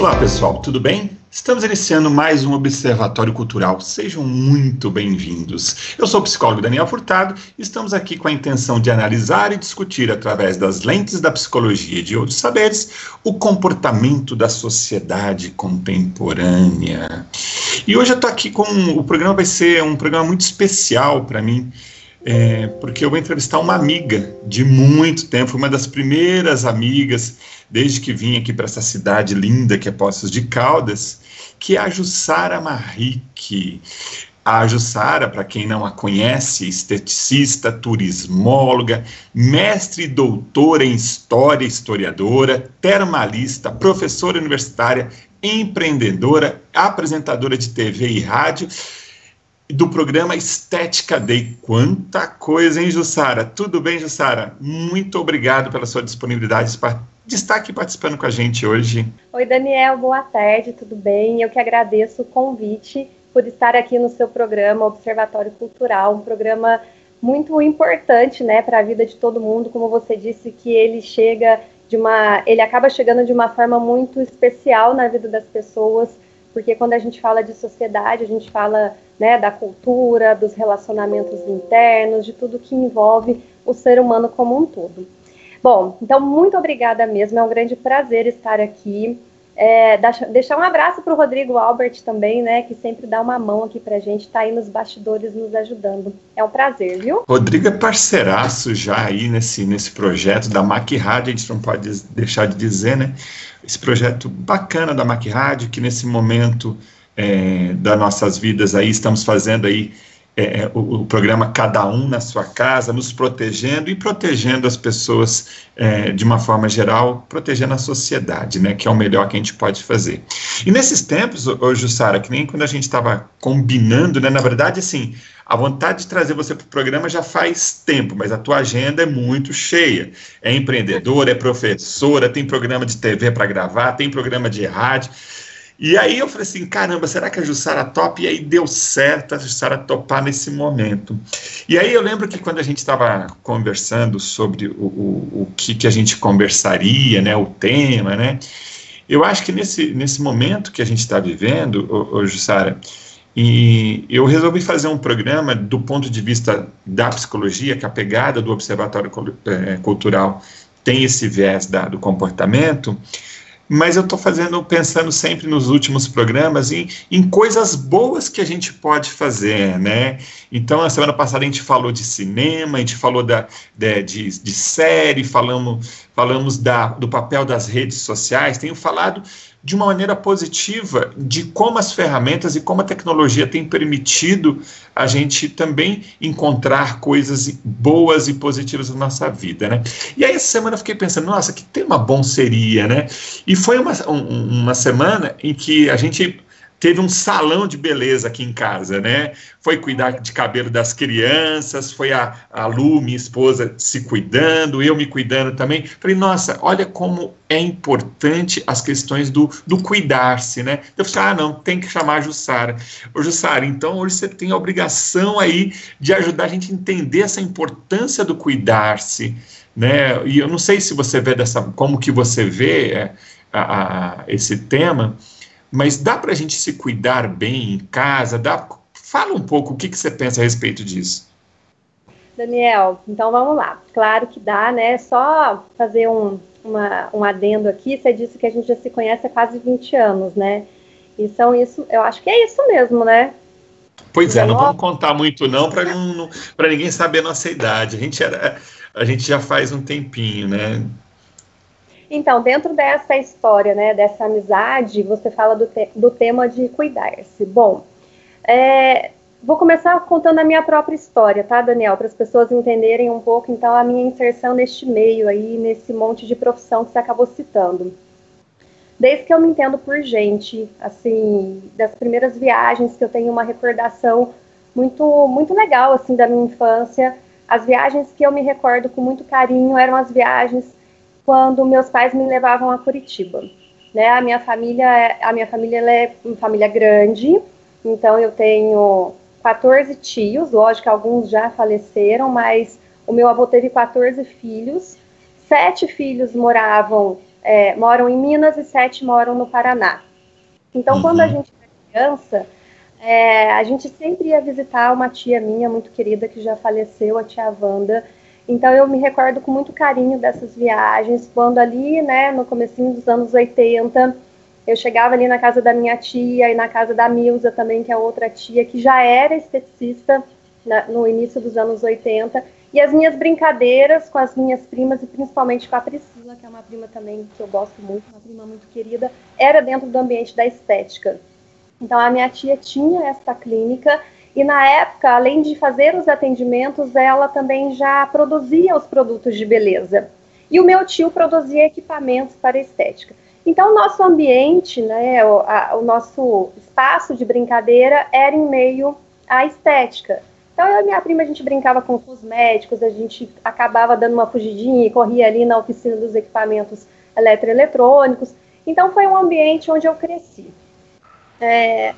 Olá pessoal, tudo bem? Estamos iniciando mais um Observatório Cultural. Sejam muito bem-vindos. Eu sou o psicólogo Daniel Furtado e estamos aqui com a intenção de analisar e discutir, através das lentes da psicologia e de outros saberes, o comportamento da sociedade contemporânea. E hoje eu estou aqui com. O programa vai ser um programa muito especial para mim. É, porque eu vou entrevistar uma amiga de muito tempo, uma das primeiras amigas, desde que vim aqui para essa cidade linda que é Poços de Caldas, que é a Jussara Marrique. A Jussara, para quem não a conhece, esteticista, turismóloga, mestre e doutora em história, historiadora, termalista, professora universitária, empreendedora, apresentadora de TV e rádio do programa Estética Day. Quanta coisa, hein, Jussara? Tudo bem, Jussara? Muito obrigado pela sua disponibilidade de estar aqui participando com a gente hoje. Oi, Daniel, boa tarde, tudo bem? Eu que agradeço o convite por estar aqui no seu programa Observatório Cultural, um programa muito importante, né, para a vida de todo mundo, como você disse que ele chega de uma, ele acaba chegando de uma forma muito especial na vida das pessoas, porque quando a gente fala de sociedade, a gente fala né, da cultura, dos relacionamentos internos, de tudo que envolve o ser humano como um todo. Bom, então muito obrigada mesmo, é um grande prazer estar aqui. É, deixar um abraço para o Rodrigo Albert também, né, que sempre dá uma mão aqui para a gente, está aí nos bastidores nos ajudando. É um prazer, viu? Rodrigo é parceiraço já aí nesse, nesse projeto da Mac Rádio, a gente não pode deixar de dizer, né? Esse projeto bacana da Mac Rádio, que nesse momento é, das nossas vidas aí, estamos fazendo aí é, é, o, o, programa Cada Um na Sua Casa, nos protegendo e protegendo as pessoas é, de uma forma geral, protegendo a sociedade, né, que é o melhor que a gente pode fazer. E nesses tempos, hoje, Sara, que nem quando a gente estava combinando, né, na verdade, assim, a vontade de trazer você para o programa já faz tempo, mas a tua agenda é muito cheia. É empreendedora, é professora, tem programa de TV para gravar, tem programa de rádio. E aí eu falei assim, caramba, será que a Jussara top? E aí deu certo a Jussara topar nesse momento. E aí eu lembro que quando a gente estava conversando sobre o, o, o que, que a gente conversaria, né, o tema, né, eu acho que nesse, nesse momento que a gente está vivendo, ô, ô, Jussara, e eu resolvi fazer um programa do ponto de vista da psicologia, que a pegada do Observatório eh, Cultural tem esse viés da, do comportamento, mas eu estou fazendo, pensando sempre nos últimos programas em, em coisas boas que a gente pode fazer, né? Então, a semana passada a gente falou de cinema, a gente falou da, de, de, de série, falamos, falamos da, do papel das redes sociais, tenho falado de uma maneira positiva de como as ferramentas e como a tecnologia tem permitido a gente também encontrar coisas boas e positivas na nossa vida, né? E aí essa semana eu fiquei pensando, nossa, que tema bom seria, né? E foi uma, um, uma semana em que a gente teve um salão de beleza aqui em casa, né? Foi cuidar de cabelo das crianças, foi a, a Lu, minha esposa, se cuidando, eu me cuidando também. Falei, nossa, olha como é importante as questões do, do cuidar-se, né? Eu falei, ah, não, tem que chamar a Jussara. Ô, Jussara, então hoje você tem a obrigação aí de ajudar a gente a entender essa importância do cuidar-se, né? E eu não sei se você vê dessa, como que você vê é, a, a, esse tema, mas dá para a gente se cuidar bem em casa? Dá, fala um pouco o que, que você pensa a respeito disso. Daniel, então vamos lá. Claro que dá, né? Só fazer um, uma, um adendo aqui. Você disse que a gente já se conhece há quase 20 anos, né? E são isso, eu acho que é isso mesmo, né? Pois é, não vamos contar muito não para ninguém saber a nossa idade. A gente era, a gente já faz um tempinho, né? Então, dentro dessa história, né, dessa amizade, você fala do, te do tema de cuidar-se. Bom, é, vou começar contando a minha própria história, tá, Daniel? Para as pessoas entenderem um pouco, então, a minha inserção neste meio aí, nesse monte de profissão que você acabou citando. Desde que eu me entendo por gente, assim, das primeiras viagens que eu tenho uma recordação muito, muito legal, assim, da minha infância. As viagens que eu me recordo com muito carinho eram as viagens quando meus pais me levavam a Curitiba. Né? A minha família, é, a minha família é uma família grande, então eu tenho 14 tios, lógico que alguns já faleceram, mas o meu avô teve 14 filhos, sete filhos moravam é, moram em Minas e sete moram no Paraná. Então, uhum. quando a gente era criança, é, a gente sempre ia visitar uma tia minha muito querida que já faleceu, a tia Wanda. Então eu me recordo com muito carinho dessas viagens, quando ali, né, no comecinho dos anos 80, eu chegava ali na casa da minha tia e na casa da Milza também, que é outra tia, que já era esteticista na, no início dos anos 80, e as minhas brincadeiras com as minhas primas, e principalmente com a Priscila, que é uma prima também que eu gosto muito, uma prima muito querida, era dentro do ambiente da estética. Então, a minha tia tinha esta clínica e, na época, além de fazer os atendimentos, ela também já produzia os produtos de beleza. E o meu tio produzia equipamentos para estética. Então, o nosso ambiente, né, o, a, o nosso espaço de brincadeira era em meio à estética. Então, eu e minha prima, a gente brincava com cosméticos, a gente acabava dando uma fugidinha e corria ali na oficina dos equipamentos eletroeletrônicos. Então, foi um ambiente onde eu cresci. É,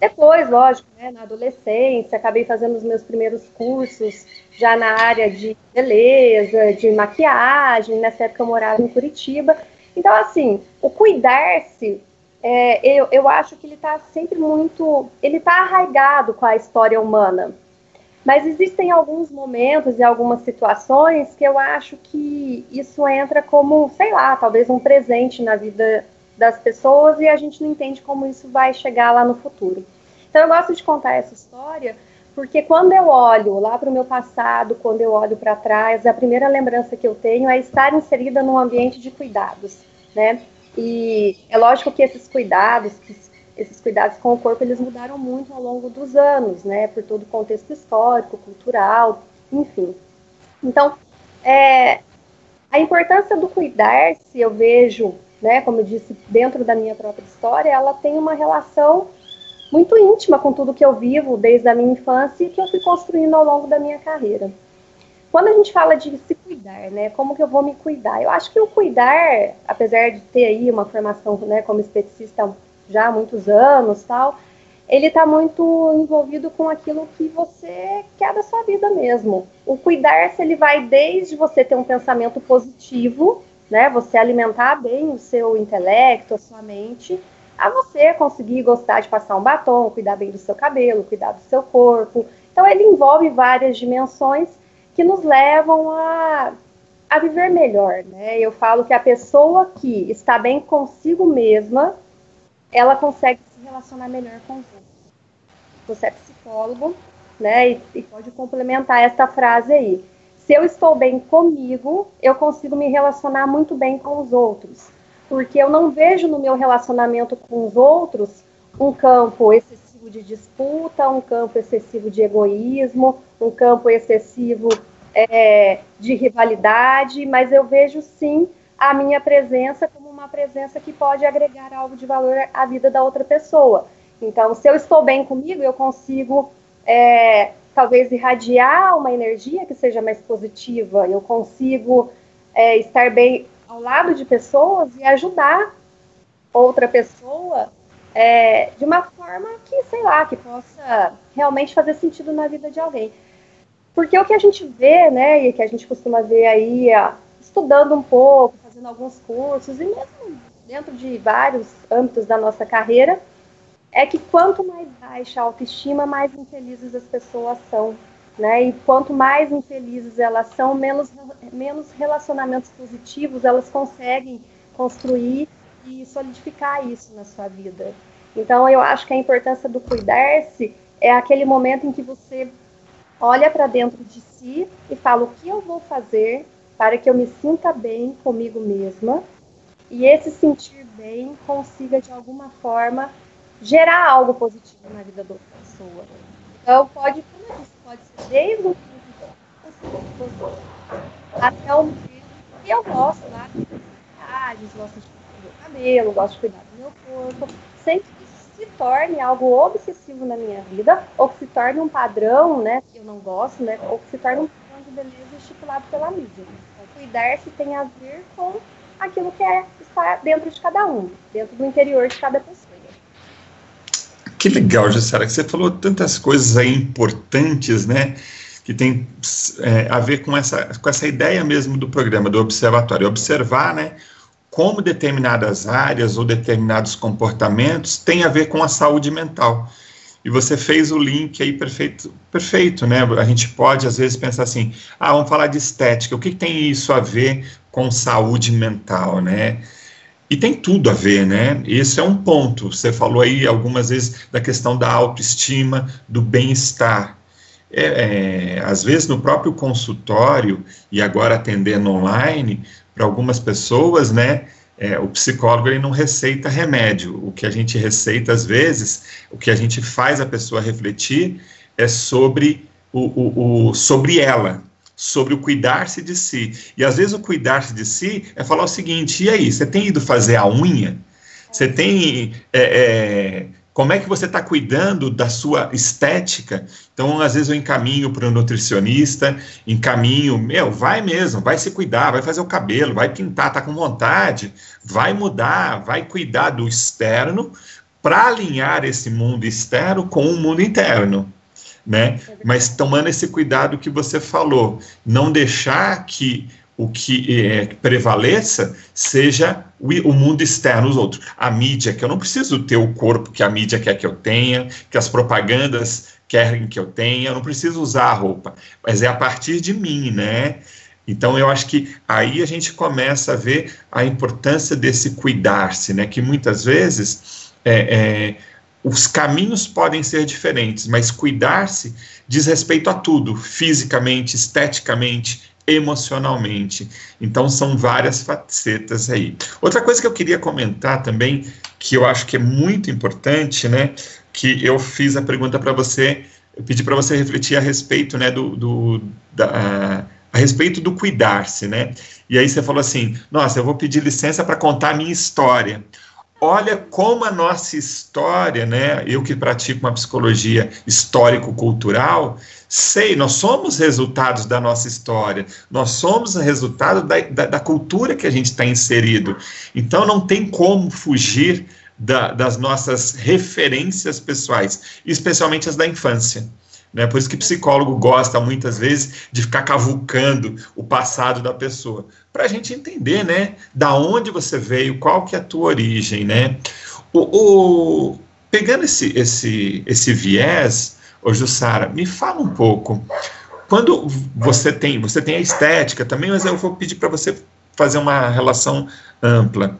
depois, lógico, né, na adolescência, acabei fazendo os meus primeiros cursos já na área de beleza, de maquiagem. Nessa época eu morava em Curitiba. Então, assim, o cuidar-se, é, eu, eu acho que ele está sempre muito. Ele está arraigado com a história humana. Mas existem alguns momentos e algumas situações que eu acho que isso entra como, sei lá, talvez um presente na vida das pessoas e a gente não entende como isso vai chegar lá no futuro. Então eu gosto de contar essa história porque quando eu olho lá para o meu passado, quando eu olho para trás, a primeira lembrança que eu tenho é estar inserida num ambiente de cuidados, né? E é lógico que esses cuidados, que esses cuidados com o corpo, eles mudaram muito ao longo dos anos, né? Por todo o contexto histórico, cultural, enfim. Então, é, a importância do cuidar-se, eu vejo, né? Como eu disse, dentro da minha própria história, ela tem uma relação muito íntima com tudo que eu vivo desde a minha infância e que eu fui construindo ao longo da minha carreira. Quando a gente fala de se cuidar, né, como que eu vou me cuidar? Eu acho que o cuidar, apesar de ter aí uma formação, né, como esteticista já há muitos anos, tal, ele está muito envolvido com aquilo que você quer da sua vida mesmo. O cuidar-se, ele vai desde você ter um pensamento positivo, né, você alimentar bem o seu intelecto, a sua mente, a você conseguir gostar de passar um batom, cuidar bem do seu cabelo, cuidar do seu corpo. Então, ele envolve várias dimensões que nos levam a, a viver melhor, né? Eu falo que a pessoa que está bem consigo mesma, ela consegue se relacionar melhor com os outros. Você é psicólogo, né? E, e pode complementar essa frase aí. Se eu estou bem comigo, eu consigo me relacionar muito bem com os outros. Porque eu não vejo no meu relacionamento com os outros um campo excessivo de disputa, um campo excessivo de egoísmo, um campo excessivo é, de rivalidade, mas eu vejo sim a minha presença como uma presença que pode agregar algo de valor à vida da outra pessoa. Então, se eu estou bem comigo, eu consigo é, talvez irradiar uma energia que seja mais positiva, eu consigo é, estar bem ao lado de pessoas e ajudar outra pessoa é, de uma forma que, sei lá, que possa realmente fazer sentido na vida de alguém. Porque o que a gente vê, né, e que a gente costuma ver aí, estudando um pouco, fazendo alguns cursos, e mesmo dentro de vários âmbitos da nossa carreira, é que quanto mais baixa a autoestima, mais infelizes as pessoas são. Né? E quanto mais infelizes elas são, menos, menos relacionamentos positivos elas conseguem construir e solidificar isso na sua vida. Então, eu acho que a importância do cuidar-se é aquele momento em que você olha para dentro de si e fala o que eu vou fazer para que eu me sinta bem comigo mesma e esse sentir bem consiga de alguma forma gerar algo positivo na vida da outra pessoa. Então pode, como eu disse, pode ser desde o até o momento que eu gosto lá de gosto de cuidar do meu cabelo, gosto de cuidar do meu corpo, sem que isso se torne algo obsessivo na minha vida, ou que se torne um padrão, né, que eu não gosto, né, ou que se torne um padrão de beleza estipulado pela mídia cuidar-se tem a ver com aquilo que é está dentro de cada um, dentro do interior de cada pessoa. Que legal, Jussara, que você falou tantas coisas aí importantes, né? Que tem é, a ver com essa, com essa ideia mesmo do programa, do observatório. Observar, né? como determinadas áreas ou determinados comportamentos têm a ver com a saúde mental. E você fez o link aí perfeito, perfeito, né? A gente pode às vezes pensar assim: ah, vamos falar de estética. O que, que tem isso a ver com saúde mental, né? E tem tudo a ver, né? Esse é um ponto. Você falou aí algumas vezes da questão da autoestima, do bem-estar. É, é, às vezes no próprio consultório e agora atendendo online, para algumas pessoas, né? É, o psicólogo ele não receita remédio. O que a gente receita às vezes, o que a gente faz a pessoa refletir é sobre o, o, o sobre ela, sobre o cuidar-se de si. E às vezes o cuidar-se de si é falar o seguinte: e aí, você tem ido fazer a unha? Você tem é, é, como é que você está cuidando da sua estética? Então, às vezes eu encaminho para o nutricionista, encaminho, meu, vai mesmo, vai se cuidar, vai fazer o cabelo, vai pintar, tá com vontade, vai mudar, vai cuidar do externo para alinhar esse mundo externo com o mundo interno. Né? Mas tomando esse cuidado que você falou, não deixar que o que é, prevaleça seja o, o, mundo externo, os outros. A mídia, que eu não preciso ter o corpo que a mídia quer que eu tenha, que as propagandas querem que eu tenha, eu não preciso usar a roupa, mas é a partir de mim, né? Então eu acho que aí a gente começa a ver a importância desse cuidar-se, né? Que muitas vezes é, é, os caminhos podem ser diferentes, mas cuidar-se diz respeito a tudo, fisicamente, esteticamente, emocionalmente. Então são várias facetas aí. Outra coisa que eu queria comentar também, que eu acho que é muito importante, né, que eu fiz a pergunta para você, eu pedi para você refletir a respeito, né, do, do da, a respeito do cuidar-se, né? E aí você falou assim: "Nossa, eu vou pedir licença para contar a minha história" olha como a nossa história, né? Eu que pratico uma psicologia histórico-cultural, sei, nós somos resultados da nossa história, nós somos resultado da, da, da cultura que a gente está inserido. Então não tem como fugir da, das nossas referências pessoais, especialmente as da infância. Né? Por isso que psicólogo gosta muitas vezes de ficar cavucando o passado da pessoa, para a gente entender, né, da onde você veio, qual que é a tua origem, né? O, o pegando esse esse esse viés, ô Jussara, me fala um pouco. Quando você tem você tem a estética também, mas eu vou pedir para você fazer uma relação ampla.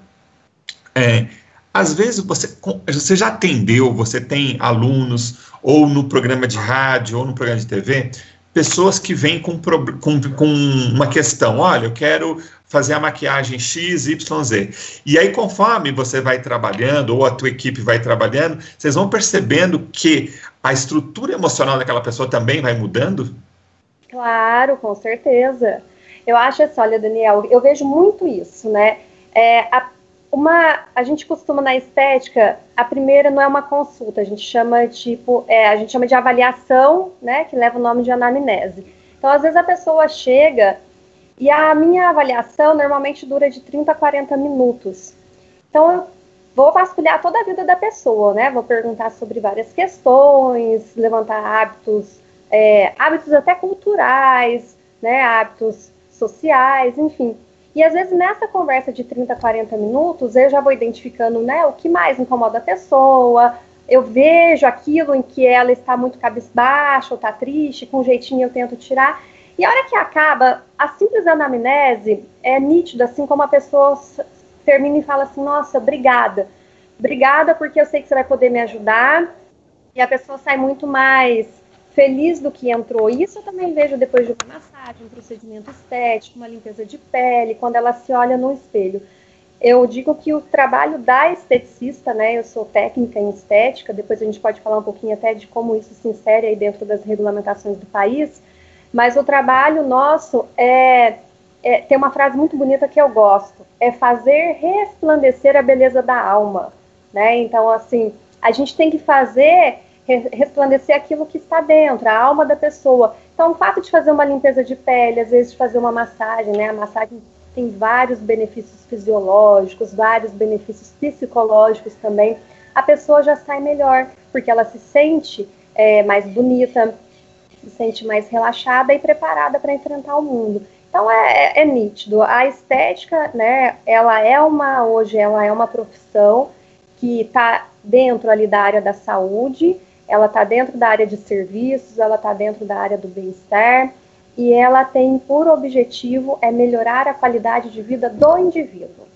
É, às vezes você, você já atendeu, você tem alunos, ou no programa de rádio, ou no programa de TV, pessoas que vêm com, com, com uma questão, olha, eu quero fazer a maquiagem X, Y, Z. E aí, conforme você vai trabalhando, ou a tua equipe vai trabalhando, vocês vão percebendo que a estrutura emocional daquela pessoa também vai mudando? Claro, com certeza. Eu acho assim, olha, Daniel, eu vejo muito isso, né? É, a uma, a gente costuma na estética, a primeira não é uma consulta, a gente chama tipo, é, a gente chama de avaliação, né, que leva o nome de anamnese. Então, às vezes a pessoa chega e a minha avaliação normalmente dura de 30 a 40 minutos. Então, eu vou vasculhar toda a vida da pessoa, né? Vou perguntar sobre várias questões, levantar hábitos, é, hábitos até culturais, né? Hábitos sociais, enfim. E às vezes nessa conversa de 30, 40 minutos, eu já vou identificando né, o que mais incomoda a pessoa, eu vejo aquilo em que ela está muito cabisbaixa ou está triste, com um jeitinho eu tento tirar. E a hora que acaba, a simples anamnese é nítida, assim como a pessoa termina e fala assim, nossa, obrigada. Obrigada porque eu sei que você vai poder me ajudar. E a pessoa sai muito mais feliz do que entrou. Isso eu também vejo depois de uma massagem, um procedimento estético, uma limpeza de pele, quando ela se olha no espelho. Eu digo que o trabalho da esteticista, né, eu sou técnica em estética, depois a gente pode falar um pouquinho até de como isso se insere aí dentro das regulamentações do país, mas o trabalho nosso é, é tem uma frase muito bonita que eu gosto, é fazer resplandecer a beleza da alma, né? Então, assim, a gente tem que fazer resplandecer aquilo que está dentro, a alma da pessoa. Então, o fato de fazer uma limpeza de pele, às vezes de fazer uma massagem, né? A massagem tem vários benefícios fisiológicos, vários benefícios psicológicos também. A pessoa já sai melhor, porque ela se sente é, mais bonita, se sente mais relaxada e preparada para enfrentar o mundo. Então é, é, é, nítido. A estética, né, ela é uma, hoje ela é uma profissão que está dentro ali da área da saúde, ela está dentro da área de serviços, ela está dentro da área do bem-estar, e ela tem por objetivo é melhorar a qualidade de vida do indivíduo.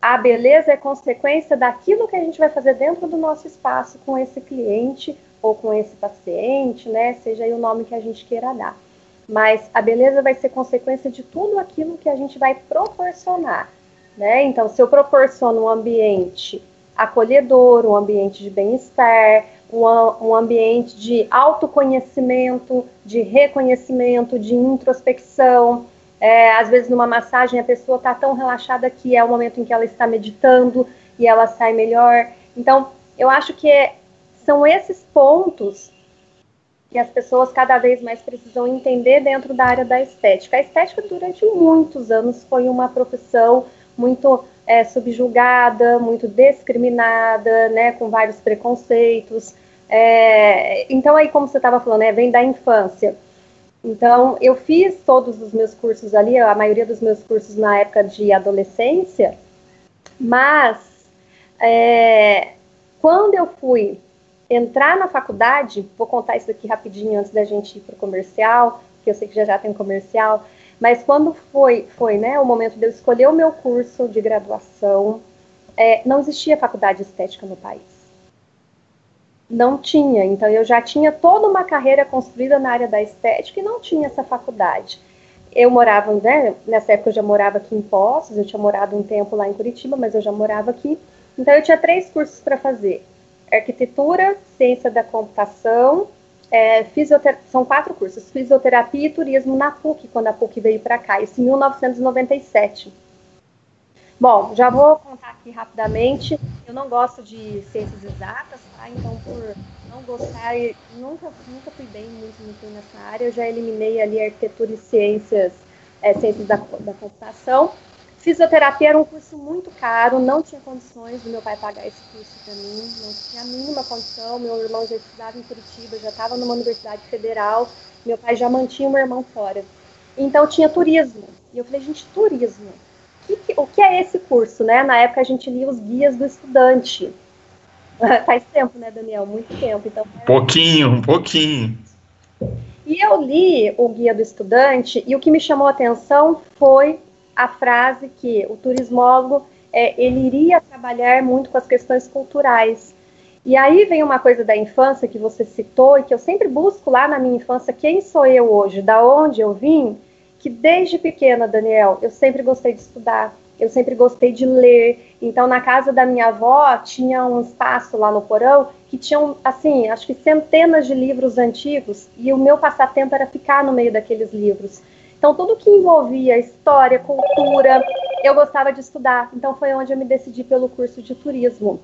A beleza é consequência daquilo que a gente vai fazer dentro do nosso espaço com esse cliente ou com esse paciente, né? Seja o nome que a gente queira dar. Mas a beleza vai ser consequência de tudo aquilo que a gente vai proporcionar, né? Então, se eu proporciono um ambiente acolhedor, um ambiente de bem-estar, um, ambiente de autoconhecimento, de reconhecimento, de introspecção. É, às vezes, numa massagem, a pessoa está tão relaxada que é o momento em que ela está meditando e ela sai melhor. Então, eu acho que é, são esses pontos que as pessoas cada vez mais precisam entender dentro da área da estética. A estética, durante muitos anos, foi uma profissão muito é, subjugada, muito discriminada, né, com vários preconceitos. É, então, aí, como você estava falando, né, vem da infância. Então, eu fiz todos os meus cursos ali, a maioria dos meus cursos na época de adolescência, mas é, quando eu fui entrar na faculdade, vou contar isso aqui rapidinho antes da gente ir para o comercial, que eu sei que já já tem comercial, mas quando foi, foi né, o momento de eu escolher o meu curso de graduação, é, não existia faculdade estética no país. Não tinha, então eu já tinha toda uma carreira construída na área da estética e não tinha essa faculdade. Eu morava, né, nessa época eu já morava aqui em Poços, eu tinha morado um tempo lá em Curitiba, mas eu já morava aqui. Então eu tinha três cursos para fazer: arquitetura, ciência da computação é, são quatro cursos, fisioterapia e turismo na PUC, quando a PUC veio para cá, isso em 1997. Bom, já vou contar aqui rapidamente. Eu não gosto de ciências exatas, tá? Então, por não gostar, nunca, nunca fui bem muito, muito nessa área. Eu já eliminei ali arquitetura e ciências, é, ciências da, da computação. Fisioterapia era um curso muito caro, não tinha condições do meu pai pagar esse curso para mim, não tinha a mínima condição. Meu irmão já estudava em Curitiba, já estava numa universidade federal, meu pai já mantinha o meu irmão fora. Então tinha turismo. E eu falei, gente, turismo. O que, o que é esse curso, né? Na época a gente lia os guias do estudante. Faz tempo, né, Daniel? Muito tempo. Então, um pouquinho, um pouquinho. E eu li o guia do estudante e o que me chamou a atenção foi a frase que o turismólogo é, ele iria trabalhar muito com as questões culturais. E aí vem uma coisa da infância que você citou e que eu sempre busco lá na minha infância, quem sou eu hoje, da onde eu vim, que desde pequena, Daniel, eu sempre gostei de estudar, eu sempre gostei de ler. Então, na casa da minha avó, tinha um espaço lá no porão que tinham, assim, acho que centenas de livros antigos, e o meu passatempo era ficar no meio daqueles livros. Então, tudo que envolvia história, cultura, eu gostava de estudar. Então, foi onde eu me decidi pelo curso de turismo.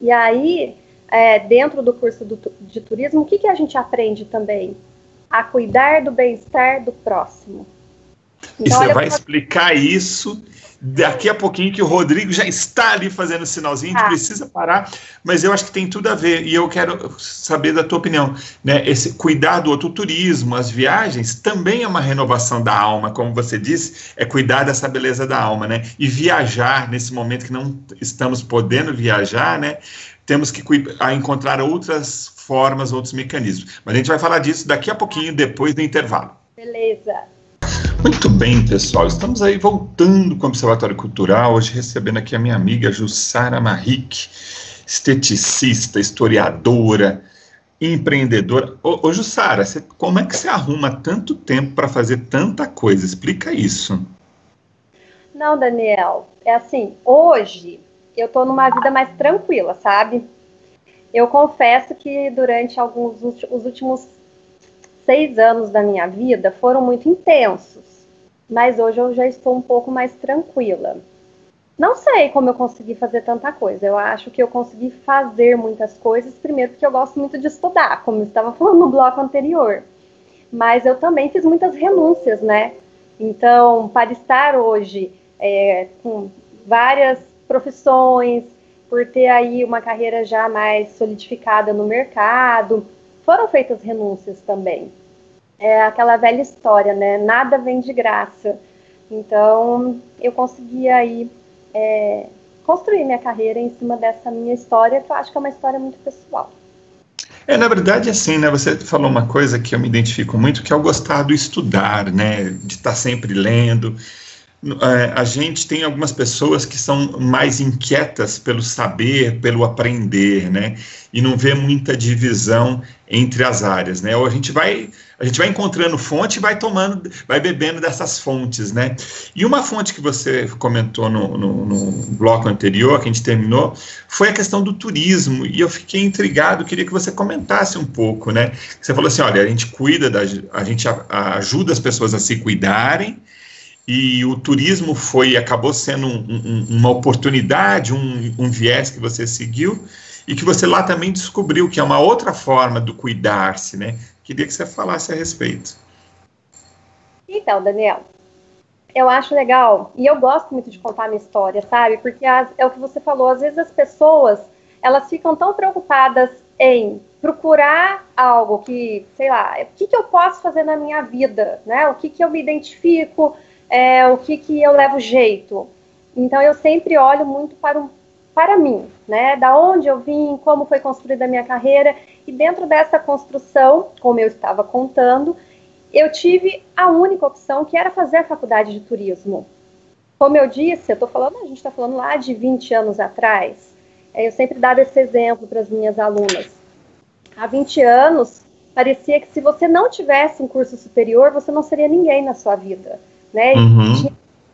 E aí, é, dentro do curso do, de turismo, o que, que a gente aprende também? A cuidar do bem-estar do próximo. Então, e você vai explicar isso daqui a pouquinho que o Rodrigo já está ali fazendo sinalzinho, a gente ah. precisa parar, mas eu acho que tem tudo a ver e eu quero saber da tua opinião, né? Esse cuidar do outro turismo, as viagens também é uma renovação da alma, como você disse, é cuidar dessa beleza da alma, né? E viajar nesse momento que não estamos podendo viajar, né? Temos que encontrar outras formas, outros mecanismos. Mas a gente vai falar disso daqui a pouquinho, depois do intervalo. Beleza. Muito bem, pessoal. Estamos aí voltando com o Observatório Cultural, hoje recebendo aqui a minha amiga Jussara Marrique, esteticista, historiadora, empreendedora. Ô, ô Jussara, você, como é que você arruma tanto tempo para fazer tanta coisa? Explica isso. Não, Daniel, é assim, hoje eu estou numa vida mais tranquila, sabe? Eu confesso que durante alguns os últimos seis anos da minha vida foram muito intensos mas hoje eu já estou um pouco mais tranquila. Não sei como eu consegui fazer tanta coisa. Eu acho que eu consegui fazer muitas coisas, primeiro porque eu gosto muito de estudar, como eu estava falando no bloco anterior. Mas eu também fiz muitas renúncias, né? Então, para estar hoje é, com várias profissões, por ter aí uma carreira já mais solidificada no mercado, foram feitas renúncias também. É aquela velha história, né? Nada vem de graça. Então, eu consegui aí é, construir minha carreira em cima dessa minha história, que eu acho que é uma história muito pessoal. É, na verdade, assim, né? Você falou uma coisa que eu me identifico muito, que é o gostar do estudar, né? De estar sempre lendo. É, a gente tem algumas pessoas que são mais inquietas pelo saber, pelo aprender, né? E não vê muita divisão entre as áreas, né? Ou a gente vai a gente vai encontrando fonte e vai tomando, vai bebendo dessas fontes, né? E uma fonte que você comentou no, no, no, bloco anterior, que a gente terminou, foi a questão do turismo. E eu fiquei intrigado, queria que você comentasse um pouco, né? Você falou assim: olha, a gente cuida, da, a gente ajuda as pessoas a se cuidarem. E o turismo foi, acabou sendo um, um, uma oportunidade, um, um viés que você seguiu e que você lá também descobriu que é uma outra forma do cuidar-se, né? Queria que você falasse a respeito. Então, Daniel, eu acho legal e eu gosto muito de contar minha história, sabe? Porque as, é o que você falou, às vezes as pessoas elas ficam tão preocupadas em procurar algo que, sei lá, o que, que eu posso fazer na minha vida, né? O que, que eu me identifico, é, o que, que eu levo jeito. Então eu sempre olho muito para um para mim, né? Da onde eu vim, como foi construída a minha carreira e dentro dessa construção, como eu estava contando, eu tive a única opção que era fazer a faculdade de turismo. Como eu disse, eu estou falando, a gente está falando lá de 20 anos atrás. Eu sempre dava esse exemplo para as minhas alunas. Há 20 anos, parecia que se você não tivesse um curso superior, você não seria ninguém na sua vida, né? Uhum. Tinha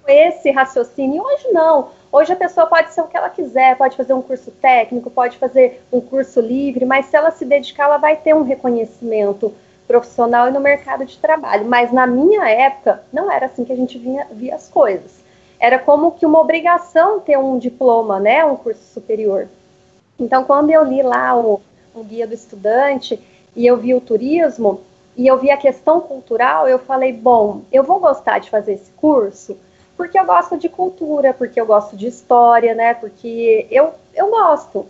esse raciocínio. Hoje não. Hoje a pessoa pode ser o que ela quiser, pode fazer um curso técnico, pode fazer um curso livre, mas se ela se dedicar, ela vai ter um reconhecimento profissional e no mercado de trabalho. Mas na minha época, não era assim que a gente via, via as coisas. Era como que uma obrigação ter um diploma, né, um curso superior. Então, quando eu li lá o, o guia do estudante e eu vi o turismo e eu vi a questão cultural, eu falei, bom, eu vou gostar de fazer esse curso porque eu gosto de cultura, porque eu gosto de história, né? Porque eu, eu gosto.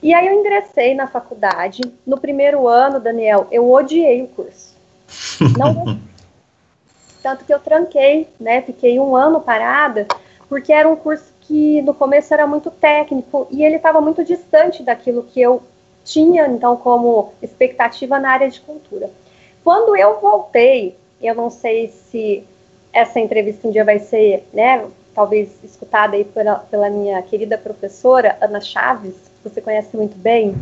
E aí eu ingressei na faculdade. No primeiro ano, Daniel, eu odiei o curso. Não Tanto que eu tranquei, né? Fiquei um ano parada, porque era um curso que no começo era muito técnico e ele estava muito distante daquilo que eu tinha, então, como expectativa na área de cultura. Quando eu voltei, eu não sei se essa entrevista um dia vai ser, né, talvez escutada aí pela, pela minha querida professora, Ana Chaves, que você conhece muito bem.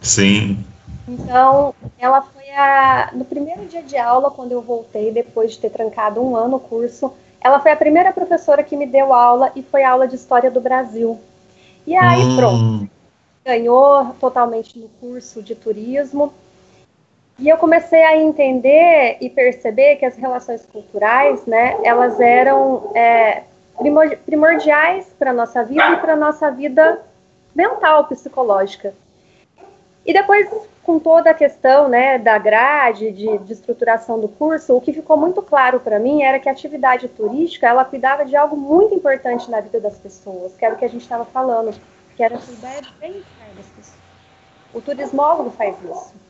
Sim. Então, ela foi a, no primeiro dia de aula, quando eu voltei, depois de ter trancado um ano o curso, ela foi a primeira professora que me deu aula e foi aula de História do Brasil. E aí, hum. pronto, ganhou totalmente no curso de turismo. E eu comecei a entender e perceber que as relações culturais, né, elas eram é, primordiais para a nossa vida e para a nossa vida mental, psicológica. E depois, com toda a questão né, da grade, de, de estruturação do curso, o que ficou muito claro para mim era que a atividade turística, ela cuidava de algo muito importante na vida das pessoas, que era o que a gente estava falando, que era cuidar do bem-estar das pessoas. O turismólogo faz isso.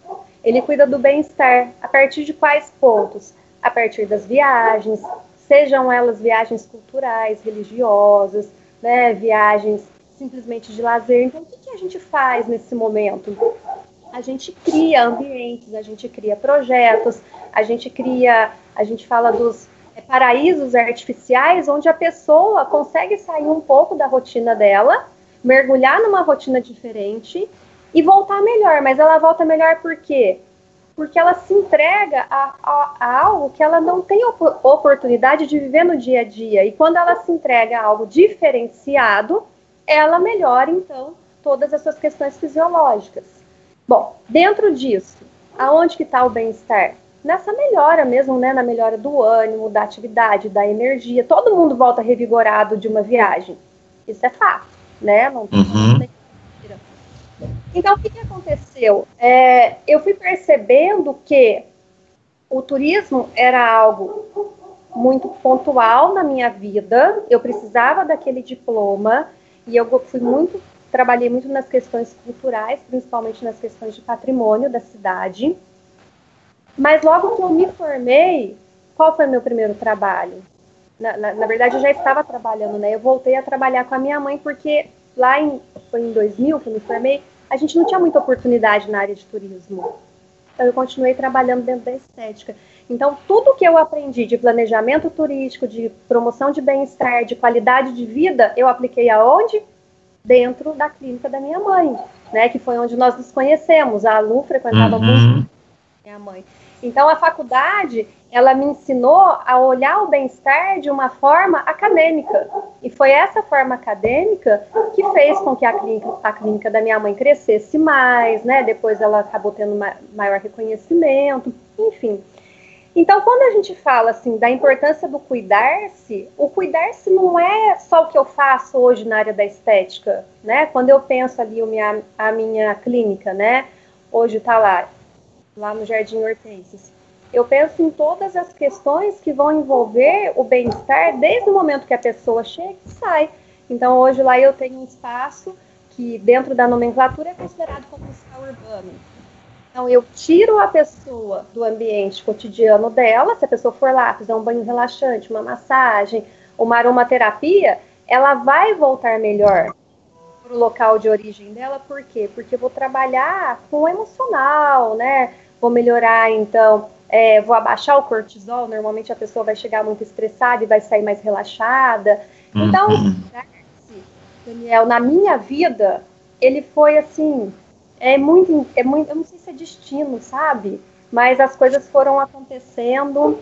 Ele cuida do bem-estar a partir de quais pontos? A partir das viagens, sejam elas viagens culturais, religiosas, né, viagens simplesmente de lazer. Então, o que, que a gente faz nesse momento? A gente cria ambientes, a gente cria projetos, a gente cria, a gente fala dos é, paraísos artificiais, onde a pessoa consegue sair um pouco da rotina dela, mergulhar numa rotina diferente e voltar melhor. Mas ela volta melhor por quê? Porque ela se entrega a, a, a algo que ela não tem op oportunidade de viver no dia a dia. E quando ela se entrega a algo diferenciado, ela melhora, então, todas as suas questões fisiológicas. Bom, dentro disso, aonde que está o bem-estar? Nessa melhora mesmo, né? Na melhora do ânimo, da atividade, da energia. Todo mundo volta revigorado de uma viagem. Isso é fato, né? Não, uhum. Então, o que, que aconteceu? É, eu fui percebendo que o turismo era algo muito pontual na minha vida, eu precisava daquele diploma e eu fui muito, trabalhei muito nas questões culturais, principalmente nas questões de patrimônio da cidade. Mas logo que eu me formei, qual foi meu primeiro trabalho? Na, na, na, verdade, eu já estava trabalhando, né? Eu voltei a trabalhar com a minha mãe porque lá em, foi em 2000 que eu me formei, a gente não tinha muita oportunidade na área de turismo. Então, eu continuei trabalhando dentro da estética. Então, tudo que eu aprendi de planejamento turístico, de promoção de bem-estar, de qualidade de vida, eu apliquei aonde? Dentro da clínica da minha mãe, né? Que foi onde nós nos conhecemos. A Lu frequentava uhum. muito minha mãe. Então, a faculdade, ela me ensinou a olhar o bem-estar de uma forma acadêmica. E foi essa forma acadêmica que fez com que a clínica, a clínica da minha mãe crescesse mais, né? Depois ela acabou tendo maior reconhecimento, enfim. Então, quando a gente fala assim da importância do cuidar-se, o cuidar-se não é só o que eu faço hoje na área da estética, né? Quando eu penso ali a minha, a minha clínica, né? Hoje está lá, lá no Jardim Hortênsias. Eu penso em todas as questões que vão envolver o bem-estar desde o momento que a pessoa chega e sai. Então, hoje lá eu tenho um espaço que, dentro da nomenclatura, é considerado como spa urbano. Então, eu tiro a pessoa do ambiente cotidiano dela, se a pessoa for lá, fizer um banho relaxante, uma massagem, uma aromaterapia, ela vai voltar melhor para o local de origem dela, por quê? Porque eu vou trabalhar com o emocional, né? Vou melhorar, então, é, vou abaixar o cortisol. Normalmente a pessoa vai chegar muito estressada e vai sair mais relaxada. Então, uhum. Daniel, na minha vida, ele foi assim, é muito, é muito, eu não sei se é destino, sabe? Mas as coisas foram acontecendo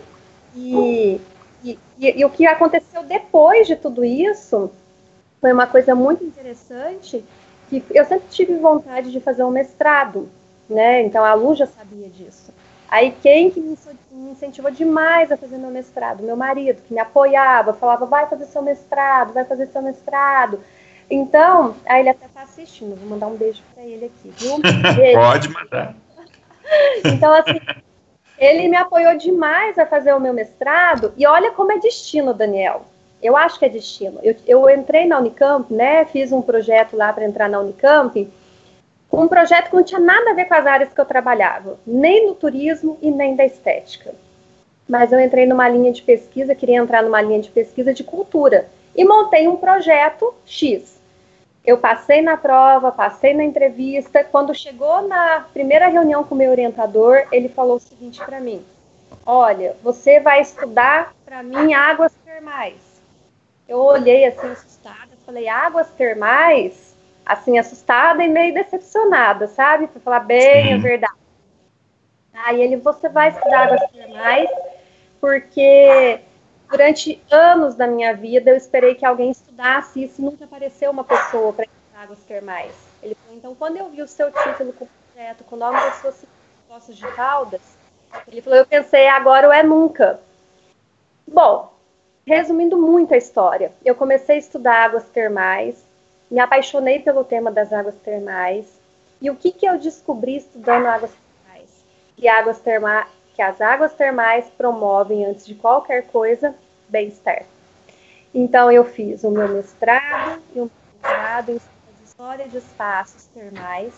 e, e, e, e o que aconteceu depois de tudo isso foi uma coisa muito interessante que eu sempre tive vontade de fazer um mestrado né? Então a Lu já sabia disso. Aí quem que me incentivou demais a fazer meu mestrado? Meu marido, que me apoiava, falava, vai fazer seu mestrado, vai fazer seu mestrado. Então, aí ele até está assistindo, vou mandar um beijo para ele aqui, viu? Pode mandar. então, assim, ele me apoiou demais a fazer o meu mestrado, e olha como é destino, Daniel. Eu acho que é destino. Eu, eu entrei na Unicamp, né? Fiz um projeto lá para entrar na Unicamp, um projeto que não tinha nada a ver com as áreas que eu trabalhava, nem no turismo e nem da estética. Mas eu entrei numa linha de pesquisa, queria entrar numa linha de pesquisa de cultura e montei um projeto X. Eu passei na prova, passei na entrevista. Quando chegou na primeira reunião com o meu orientador, ele falou o seguinte para mim: Olha, você vai estudar para mim águas termais. Eu olhei assim assustada, falei: Águas termais? Assim, assustada e meio decepcionada, sabe? Para falar bem a verdade. Aí ele, você vai estudar águas termais, porque durante anos da minha vida eu esperei que alguém estudasse isso e nunca apareceu uma pessoa para estudar águas termais. Ele falou, então quando eu vi o seu título com projeto, com o nome das suas Poços de Caldas, ele falou, eu pensei, agora ou é nunca. Bom, resumindo muito a história, eu comecei a estudar águas termais, me apaixonei pelo tema das águas termais. E o que, que eu descobri estudando águas termais? Que, águas terma, que as águas termais promovem, antes de qualquer coisa, bem-estar. Então, eu fiz o meu mestrado e o mestrado em História de Espaços Termais.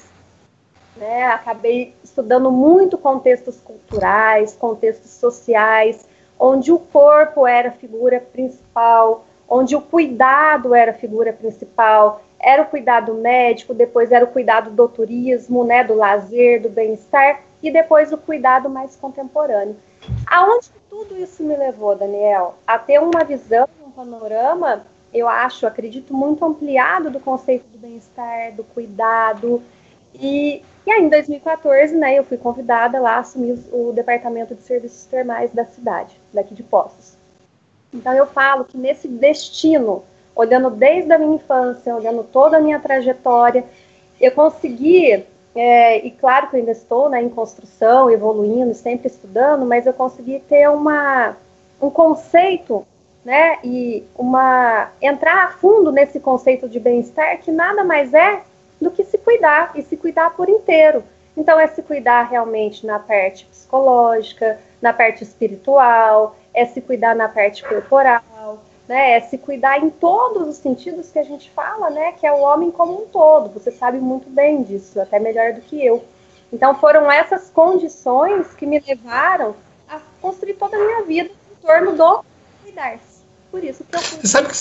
Né? Acabei estudando muito contextos culturais, contextos sociais, onde o corpo era a figura principal, onde o cuidado era a figura principal, era o cuidado médico, depois era o cuidado do turismo, né, do lazer, do bem-estar, e depois o cuidado mais contemporâneo. Aonde tudo isso me levou, Daniel? A ter uma visão, um panorama, eu acho, acredito, muito ampliado do conceito do bem-estar, do cuidado. E, e aí, em 2014, né, eu fui convidada lá a assumir o departamento de serviços termais da cidade, daqui de Poços. Então, eu falo que nesse destino olhando desde a minha infância, olhando toda a minha trajetória, eu consegui, é, e claro que eu ainda estou né, em construção, evoluindo, sempre estudando, mas eu consegui ter uma, um conceito, né, e uma entrar a fundo nesse conceito de bem-estar que nada mais é do que se cuidar e se cuidar por inteiro. Então é se cuidar realmente na parte psicológica, na parte espiritual, é se cuidar na parte corporal, né? É se cuidar em todos os sentidos que a gente fala, né? Que é o homem como um todo. Você sabe muito bem disso, até melhor do que eu. Então foram essas condições que me levaram a construir toda a minha vida em torno do cuidar-se. Por isso que eu. Você sabe que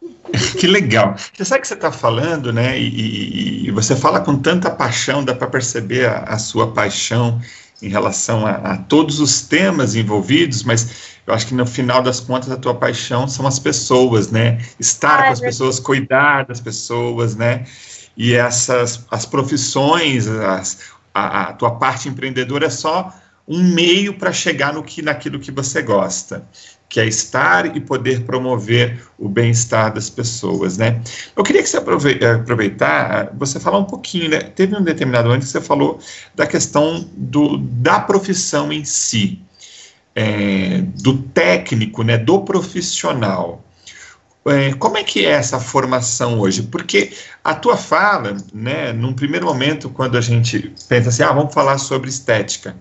Que legal. Você sabe que você está falando, né? E, e, e, você fala com tanta paixão, dá para perceber a, a, sua paixão em relação a, a, todos os temas envolvidos, mas eu acho que no final das contas a tua paixão são as pessoas, né? Estar ah, com as é pessoas, cuidar das pessoas, né? E essas as profissões, as, a, a tua parte empreendedora é só um meio para chegar no que naquilo que você gosta que é estar e poder promover o bem-estar das pessoas, né? Eu queria que você eh, aproveitar, você falar um pouquinho, né? Teve um determinado momento que você falou da questão do, da profissão em si, é, do técnico, né? Do profissional. É, como é que é essa formação hoje? Porque a tua fala, né? Num primeiro momento, quando a gente pensa assim, ah, vamos falar sobre estética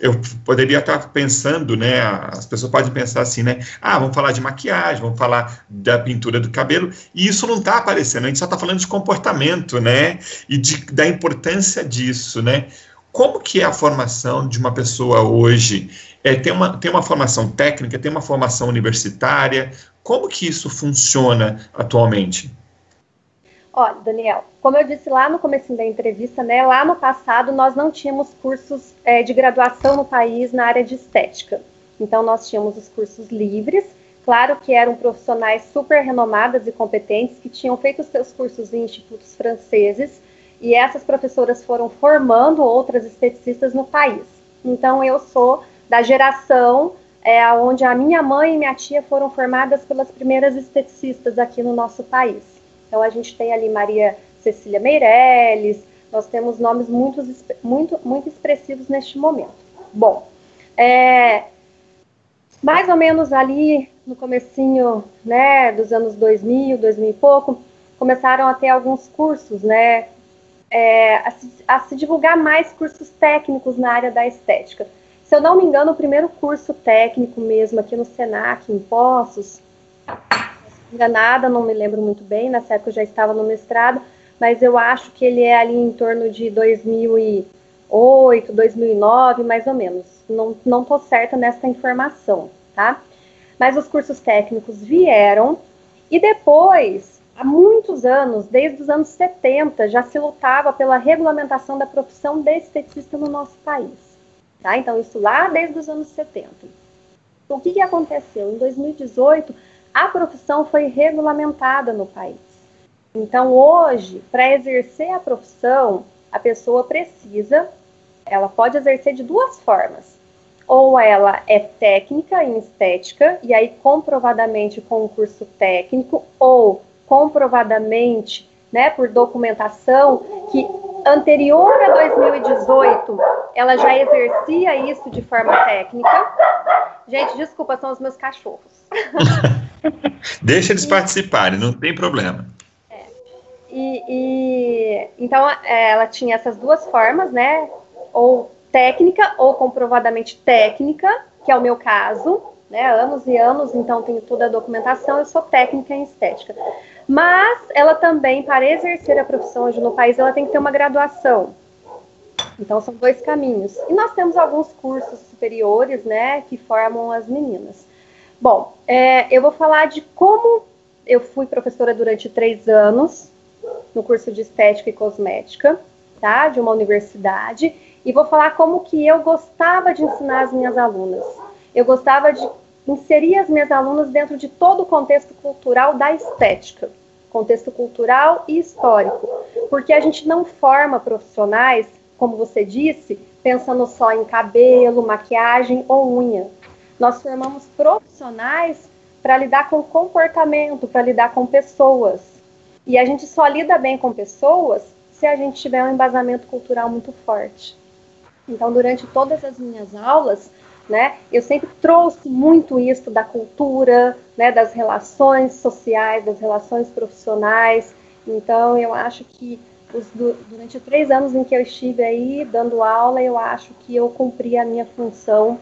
eu poderia estar pensando, né? As pessoas podem pensar assim, né? Ah, vamos falar de maquiagem, vamos falar da pintura do cabelo, e isso não está aparecendo, a gente só está falando de comportamento, né? E de, da importância disso, né? Como que é a formação de uma pessoa hoje? É, tem, uma, tem uma formação técnica, tem uma formação universitária? Como que isso funciona atualmente? Olha, Daniel, como eu disse lá no começo da entrevista, né, lá no passado nós não tínhamos cursos é, de graduação no país na área de estética. Então nós tínhamos os cursos livres, claro que eram profissionais super renomadas e competentes que tinham feito os seus cursos em institutos franceses e essas professoras foram formando outras esteticistas no país. Então eu sou da geração é, onde a minha mãe e minha tia foram formadas pelas primeiras esteticistas aqui no nosso país. Então a gente tem ali Maria Cecília Meirelles, nós temos nomes muito, muito, muito expressivos neste momento. Bom, é, mais ou menos ali no comecinho, né, dos anos 2000, 2000 e pouco, começaram a ter alguns cursos, né, é, a, se, a, se, divulgar mais cursos técnicos na área da estética. Se eu não me engano, o primeiro curso técnico mesmo aqui no Senac, em Poços, enganada, não me lembro muito bem, nessa época eu já estava no mestrado, mas eu acho que ele é ali em torno de 2008, 2009, mais ou menos. Não, não tô certa nessa informação, tá? Mas os cursos técnicos vieram e depois, há muitos anos, desde os anos 70, já se lutava pela regulamentação da profissão de esteticista no nosso país. Tá? Então, isso lá desde os anos 70. Então, o que, que aconteceu? Em 2018, a profissão foi regulamentada no país. Então, hoje, para exercer a profissão, a pessoa precisa, ela pode exercer de duas formas. Ou ela é técnica em estética, e aí comprovadamente com um curso técnico, ou comprovadamente, né, por documentação, que anterior a 2018 ela já exercia isso de forma técnica. Gente, desculpa, são os meus cachorros. Deixa eles participarem, não tem problema. É. E, e, então é, ela tinha essas duas formas, né? Ou técnica ou comprovadamente técnica, que é o meu caso, né? Anos e anos, então tenho toda a documentação, eu sou técnica em estética. Mas ela também, para exercer a profissão hoje no país, ela tem que ter uma graduação. Então são dois caminhos. E nós temos alguns cursos superiores, né, que formam as meninas. Bom, é, eu vou falar de como eu fui professora durante três anos no curso de estética e cosmética, tá? De uma universidade, e vou falar como que eu gostava de ensinar as minhas alunas. Eu gostava de inserir as minhas alunas dentro de todo o contexto cultural da estética, contexto cultural e histórico, porque a gente não forma profissionais, como você disse, pensando só em cabelo, maquiagem ou unha. Nós formamos profissionais para lidar com comportamento, para lidar com pessoas. E a gente só lida bem com pessoas se a gente tiver um embasamento cultural muito forte. Então, durante todas as minhas aulas, né, eu sempre trouxe muito isso da cultura, né, das relações sociais, das relações profissionais. Então, eu acho que os, durante três anos em que eu estive aí dando aula, eu acho que eu cumpri a minha função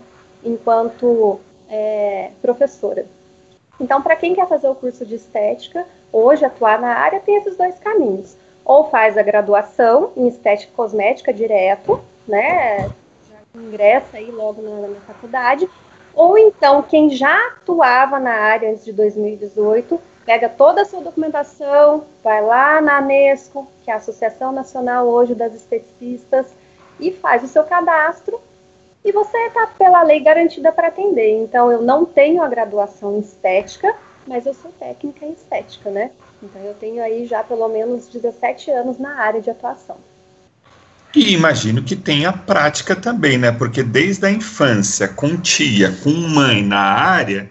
enquanto é, professora. Então, para quem quer fazer o curso de estética, hoje atuar na área, tem esses dois caminhos. ou faz a graduação em estética cosmética direto, né? Já ingressa aí logo na, na faculdade, ou então quem já atuava na área antes de 2018 pega toda a sua documentação, vai lá na ANESCO, que é a Associação Nacional hoje das Esteticistas, e faz o seu cadastro e você está, pela lei, garantida para atender. Então, eu não tenho a graduação em estética, mas eu sou técnica em estética, né? Então, eu tenho aí já pelo menos 17 anos na área de atuação. E imagino que tenha prática também, né? Porque desde a infância, com tia, com mãe na área,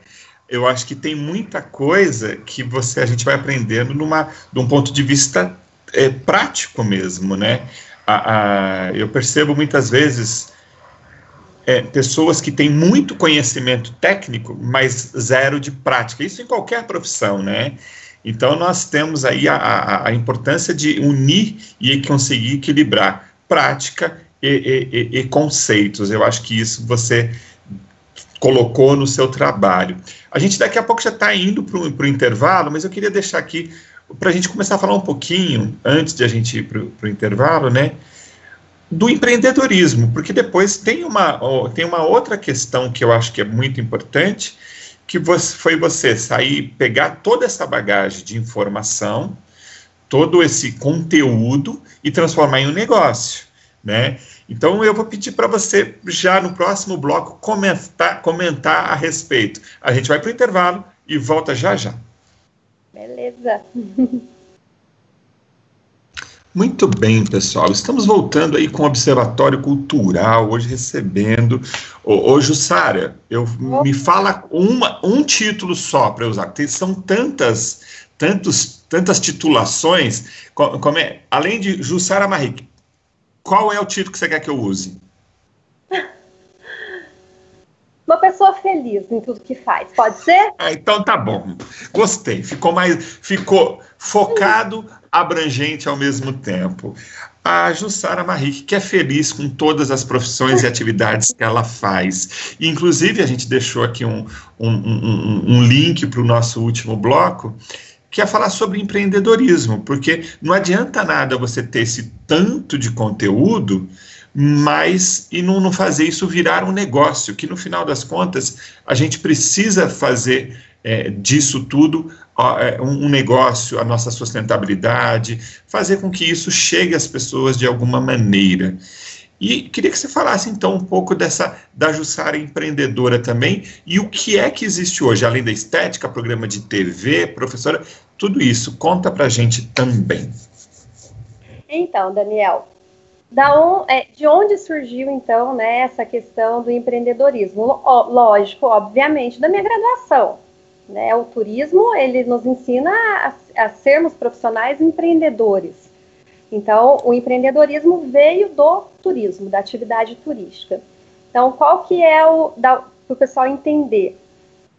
eu acho que tem muita coisa que você a gente vai aprendendo numa, de um ponto de vista é, prático mesmo, né? A, a, eu percebo muitas vezes é, pessoas que têm muito conhecimento técnico, mas zero de prática. Isso em qualquer profissão, né? Então, nós temos aí a, a, a importância de unir e conseguir equilibrar prática e, e, e, conceitos. Eu acho que isso você colocou no seu trabalho. A gente daqui a pouco já está indo para o intervalo, mas eu queria deixar aqui para a gente começar a falar um pouquinho, antes de a gente ir para o intervalo, né? Do empreendedorismo, porque depois tem uma, tem uma outra questão que eu acho que é muito importante, que você, foi você sair, pegar toda essa bagagem de informação, todo esse conteúdo e transformar em um negócio, né? Então eu vou pedir para você já no próximo bloco comentar, comentar a respeito. A gente vai para o intervalo e volta já já. Beleza. Muito bem, pessoal. Estamos voltando aí com o Observatório Cultural, hoje recebendo. Ô, ô Jussara, eu, me fala uma, um título só para usar, porque são tantas, tantos, tantas titulações. Como é, além de Jussara Marrique, qual é o título que você quer que eu use? Uma pessoa feliz em tudo que faz, pode ser? Ah, então tá bom. Gostei. Ficou mais. Ficou focado, abrangente ao mesmo tempo. A Jussara Marrique, que é feliz com todas as profissões e atividades que ela faz. Inclusive, a gente deixou aqui um, um, um, um link para o nosso último bloco, que é falar sobre empreendedorismo, porque não adianta nada você ter esse tanto de conteúdo mas e não, não, fazer isso virar um negócio, que no final das contas a gente precisa fazer é, disso tudo é, um, negócio, a nossa sustentabilidade, fazer com que isso chegue às pessoas de alguma maneira. E queria que você falasse então um pouco dessa da Jussara empreendedora também e o que é que existe hoje, além da estética, programa de TV, professora, tudo isso. Conta pra gente também. Então, Daniel, da on, é, de onde surgiu, então, né, essa questão do empreendedorismo? lógico, obviamente, da minha graduação. Né? O turismo, ele nos ensina a, a sermos profissionais empreendedores. Então, o empreendedorismo veio do turismo, da atividade turística. Então, qual que é o, para o pessoal entender?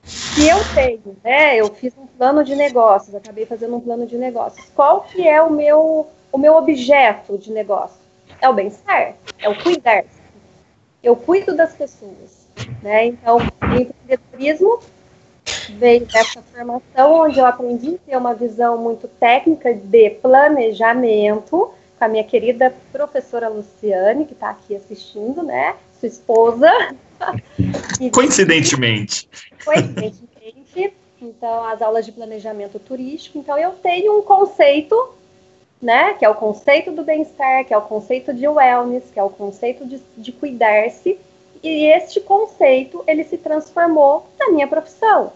Se eu tenho, né, eu fiz um plano de negócios, acabei fazendo um plano de negócios, qual que é o meu, o meu objeto de negócio? é o bem-estar, é o cuidar. Eu cuido das pessoas. Né? Então, o empreendedorismo veio dessa formação onde eu aprendi a ter uma visão muito técnica de planejamento com a minha querida professora Luciane, que está aqui assistindo, né? Sua esposa. Coincidentemente. Coincidentemente. Então, as aulas de planejamento turístico. Então, eu tenho um conceito né? Que é o conceito do bem-estar, que é o conceito de wellness, que é o conceito de, de cuidar-se. E este conceito, ele se transformou na minha profissão.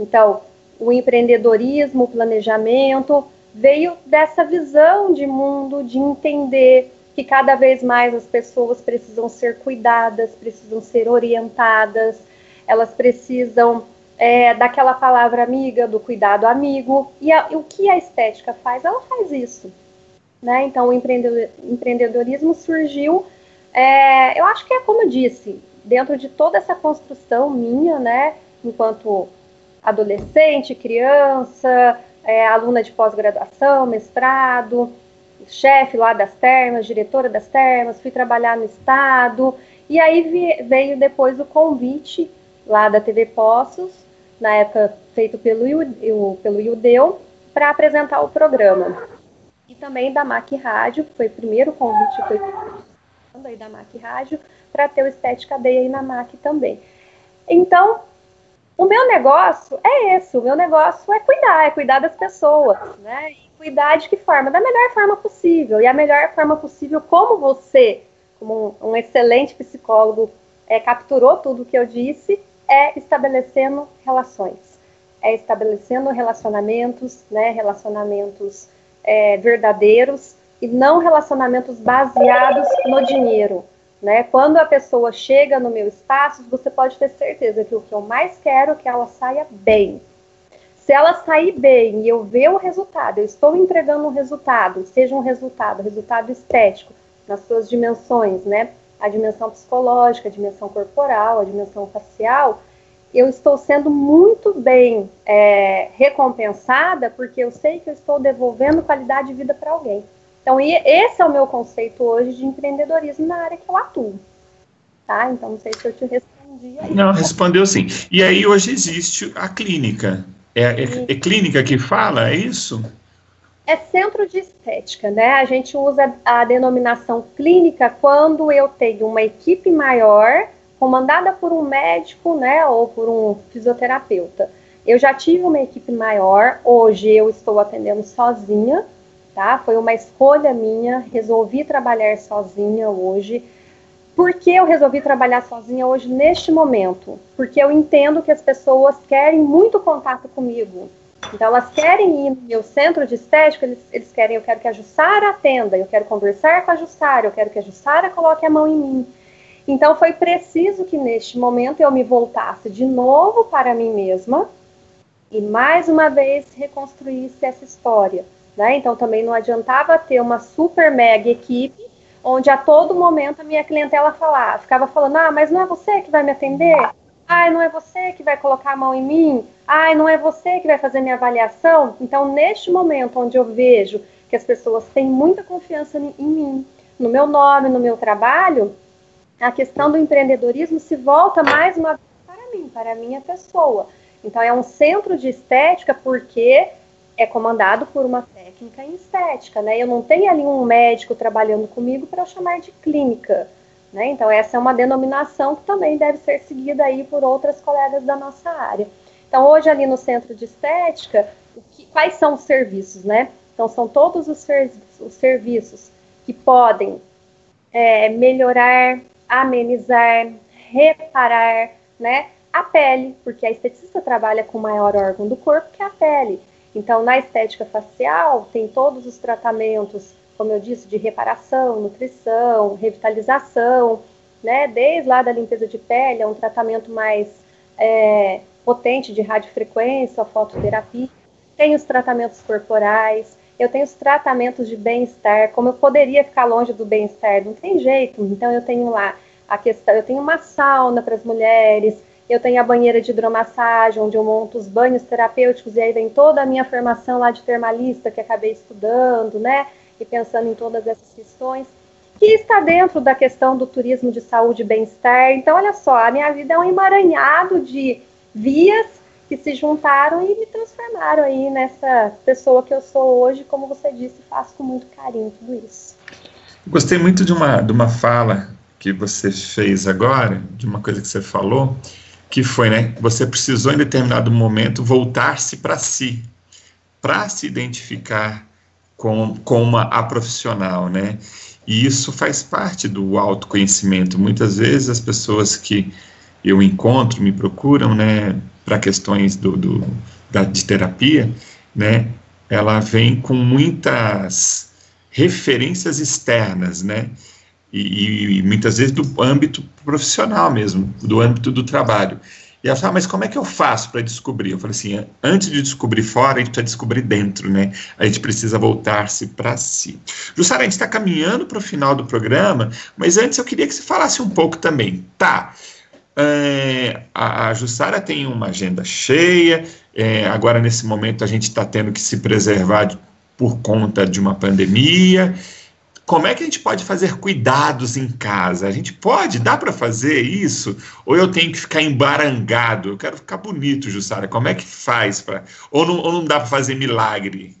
Então, o empreendedorismo, o planejamento, veio dessa visão de mundo, de entender que cada vez mais as pessoas precisam ser cuidadas, precisam ser orientadas, elas precisam é, daquela palavra amiga, do cuidado amigo. E, a, o que a estética faz? Ela faz isso. Né? Então, o empreendedorismo surgiu, é, eu acho que é como eu disse, dentro de toda essa construção minha, né, enquanto adolescente, criança, é, aluna de pós-graduação, mestrado, chefe lá das termas, diretora das termas, fui trabalhar no estado, e aí veio depois o convite lá da TV Poços, na época feito pelo, pelo Iudeu, para apresentar o programa. e também da MAC Rádio, foi o primeiro convite que eu aí da MAC Rádio, para ter o Estética Day aí na MAC também. Então, o meu negócio é esse, o meu negócio é cuidar, é cuidar das pessoas, né? E cuidar de que forma? Da melhor forma possível. E a melhor forma possível, como você, como um, um excelente psicólogo, é, capturou tudo o que eu disse, é estabelecendo relações. É estabelecendo relacionamentos, né? Relacionamentos é, verdadeiros e não relacionamentos baseados no dinheiro. Né? Quando a pessoa chega no meu espaço, você pode ter certeza que o que eu mais quero é que ela saia bem. Se ela sair bem e eu ver o resultado, eu estou entregando um resultado, seja um resultado, resultado estético, nas suas dimensões, né? A dimensão psicológica, a dimensão corporal, a dimensão facial, eu estou sendo muito bem é, recompensada porque eu sei que eu estou devolvendo qualidade de vida para alguém. Então, esse é o meu conceito hoje de empreendedorismo na área que eu atuo. Tá? Então, não sei se eu te respondi. Aí. Não, respondeu sim. E aí, hoje existe a clínica. É, é, é clínica que fala, é isso? É centro de estética, né? A gente usa a denominação clínica quando eu tenho uma equipe maior comandada por um médico, né, ou por um fisioterapeuta. Eu já tive uma equipe maior, hoje eu estou atendendo sozinha, tá? Foi uma escolha minha, resolvi trabalhar sozinha hoje. Por que eu resolvi trabalhar sozinha hoje neste momento? Porque eu entendo que as pessoas querem muito contato comigo. Então elas querem ir no meu centro de estética, eles, eles querem, eu quero que a Jussara atenda, eu quero conversar com a Jussara, eu quero que a Jussara coloque a mão em mim. Então foi preciso que neste momento eu me voltasse de novo para mim mesma e mais uma vez reconstruísse essa história. Né? Então também não adiantava ter uma super mega equipe onde a todo momento a minha clientela falava, ficava falando, ah, mas não é você que vai me atender? Ai, não é você que vai colocar a mão em mim? Ai, não é você que vai fazer minha avaliação? Então, neste momento onde eu vejo que as pessoas têm muita confiança em mim, no meu nome, no meu trabalho, a questão do empreendedorismo se volta mais uma vez para mim, para a minha pessoa. Então, é um centro de estética porque é comandado por uma técnica em estética, né? Eu não tenho ali um médico trabalhando comigo para chamar de clínica, né? Então, essa é uma denominação que também deve ser seguida aí por outras colegas da nossa área. Então, hoje ali no centro de estética, que, quais são os serviços, né? Então, são todos os, os serviços que podem é, melhorar amenizar, reparar, né? A pele, porque a esteticista trabalha com o maior órgão do corpo, que é a pele. Então, na estética facial, tem todos os tratamentos, como eu disse, de reparação, nutrição, revitalização, né? Desde lá da limpeza de pele, é um tratamento mais é, potente de radiofrequência, fototerapia. Tem os tratamentos corporais, eu tenho os tratamentos de bem-estar, como eu poderia ficar longe do bem-estar, não tem jeito. Então eu tenho lá a questão, eu tenho uma sauna para as mulheres, eu tenho a banheira de hidromassagem, onde eu monto os banhos terapêuticos, e aí vem toda a minha formação lá de termalista que acabei estudando, né? E pensando em todas essas questões, que está dentro da questão do turismo de saúde e bem-estar. Então, olha só, a minha vida é um emaranhado de vias que se juntaram e me transformaram aí nessa pessoa que eu sou hoje, como você disse, faço com muito carinho tudo isso. Gostei muito de uma, de uma fala que você fez agora, de uma coisa que você falou, que foi, né, você precisou em determinado momento voltar-se para si, para se identificar com, com uma a profissional, né? E isso faz parte do autoconhecimento. Muitas vezes as pessoas que eu encontro, me procuram, né, para questões do, do, da, de terapia, né, ela vem com muitas referências externas, né, e, e, muitas vezes do âmbito profissional mesmo, do âmbito do trabalho. E ela fala, mas como é que eu faço para descobrir? Eu falei assim, antes de descobrir fora, a gente precisa descobrir dentro, né? A gente precisa voltar-se para si. Jussara, a gente está caminhando para o final do programa, mas antes eu queria que você falasse um pouco também. Tá, é, a, a Jussara tem uma agenda cheia, é, agora nesse momento a gente está tendo que se preservar de, por conta de uma pandemia. Como é que a gente pode fazer cuidados em casa? A gente pode, dá para fazer isso? Ou eu tenho que ficar embarangado? Eu quero ficar bonito, Jussara. Como é que faz? Pra... Ou, não, ou não dá para fazer milagre?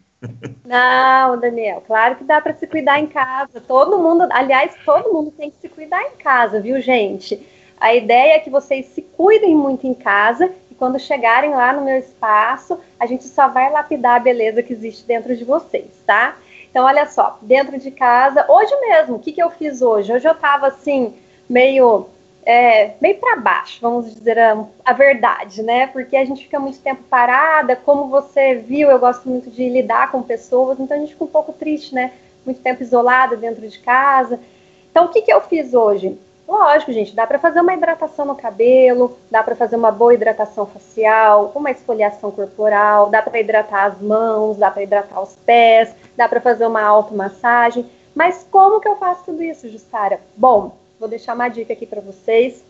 Não, Daniel, claro que dá para se cuidar em casa. Todo mundo, aliás, todo mundo tem que se cuidar em casa, viu, gente? A ideia é que vocês se cuidem muito em casa e quando chegarem lá no meu espaço, a gente só vai lapidar a beleza que existe dentro de vocês, tá? Então, olha só, dentro de casa, hoje mesmo, o que, que eu fiz hoje? Hoje eu tava assim, meio é, meio para baixo, vamos dizer a, a, verdade, né? Porque a gente fica muito tempo parada, como você viu, eu gosto muito de lidar com pessoas, então a gente fica um pouco triste, né? Muito tempo isolada dentro de casa. Então, o que, que eu fiz hoje? Lógico, gente, dá para fazer uma hidratação no cabelo, dá para fazer uma boa hidratação facial, uma esfoliação corporal, dá para hidratar as mãos, dá para hidratar os pés, dá para fazer uma automassagem. Mas como que eu faço tudo isso, Jussara? Bom, vou deixar uma dica aqui para vocês.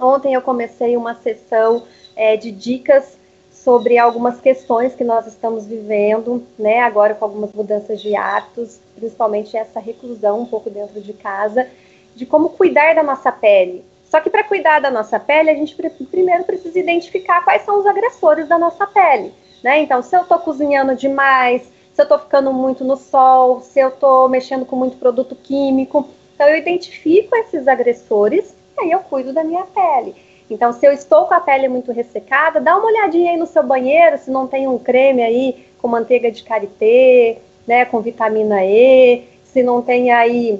Ontem eu comecei uma sessão é, de dicas sobre algumas questões que nós estamos vivendo, né, agora com algumas mudanças de hábitos, principalmente essa reclusão um pouco dentro de casa, de como cuidar da nossa pele. Só que para cuidar da nossa pele, a gente primeiro precisa identificar quais são os agressores da nossa pele, né? Então, se eu estou cozinhando demais, se eu estou ficando muito no sol, se eu estou mexendo com muito produto químico, então eu identifico esses agressores e aí eu cuido da minha pele. Então, se eu estou com a pele muito ressecada, dá uma olhadinha aí no seu banheiro, se não tem um creme aí com manteiga de karité, né, com vitamina E, se não tem aí